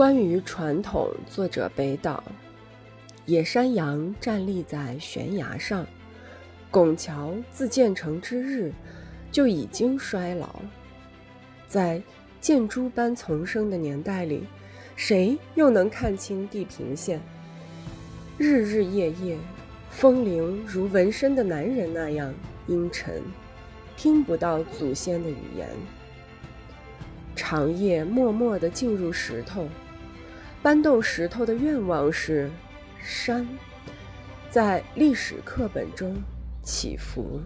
关于传统，作者北岛。野山羊站立在悬崖上，拱桥自建成之日就已经衰老。在箭猪般丛生的年代里，谁又能看清地平线？日日夜夜，风铃如纹身的男人那样阴沉，听不到祖先的语言。长夜默默地进入石头，搬动石头的愿望是。山，在历史课本中起伏。